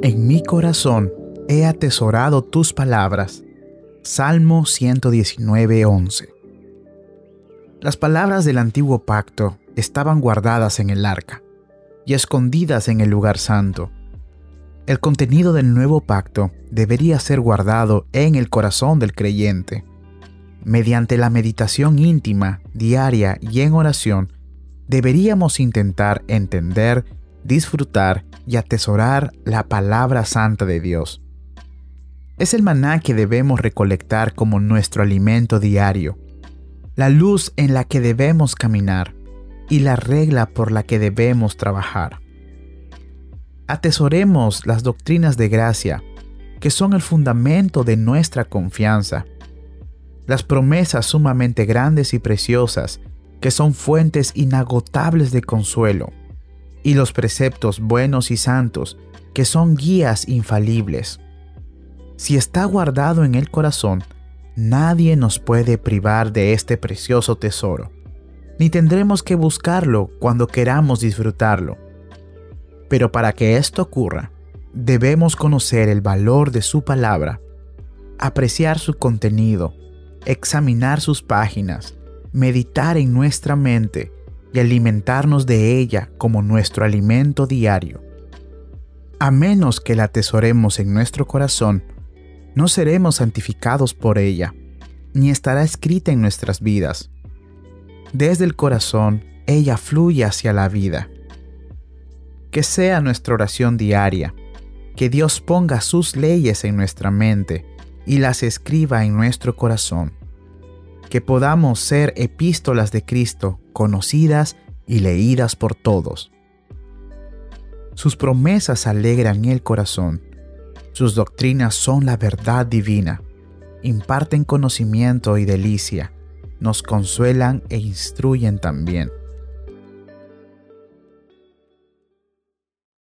En mi corazón he atesorado tus palabras. Salmo 119:11 Las palabras del antiguo pacto estaban guardadas en el arca y escondidas en el lugar santo. El contenido del nuevo pacto debería ser guardado en el corazón del creyente. Mediante la meditación íntima, diaria y en oración, deberíamos intentar entender, disfrutar y atesorar la palabra santa de Dios. Es el maná que debemos recolectar como nuestro alimento diario, la luz en la que debemos caminar y la regla por la que debemos trabajar. Atesoremos las doctrinas de gracia, que son el fundamento de nuestra confianza, las promesas sumamente grandes y preciosas, que son fuentes inagotables de consuelo, y los preceptos buenos y santos, que son guías infalibles. Si está guardado en el corazón, nadie nos puede privar de este precioso tesoro, ni tendremos que buscarlo cuando queramos disfrutarlo. Pero para que esto ocurra, debemos conocer el valor de su palabra, apreciar su contenido, examinar sus páginas, meditar en nuestra mente y alimentarnos de ella como nuestro alimento diario. A menos que la atesoremos en nuestro corazón, no seremos santificados por ella, ni estará escrita en nuestras vidas. Desde el corazón, ella fluye hacia la vida. Que sea nuestra oración diaria, que Dios ponga sus leyes en nuestra mente y las escriba en nuestro corazón que podamos ser epístolas de Cristo conocidas y leídas por todos. Sus promesas alegran el corazón, sus doctrinas son la verdad divina, imparten conocimiento y delicia, nos consuelan e instruyen también.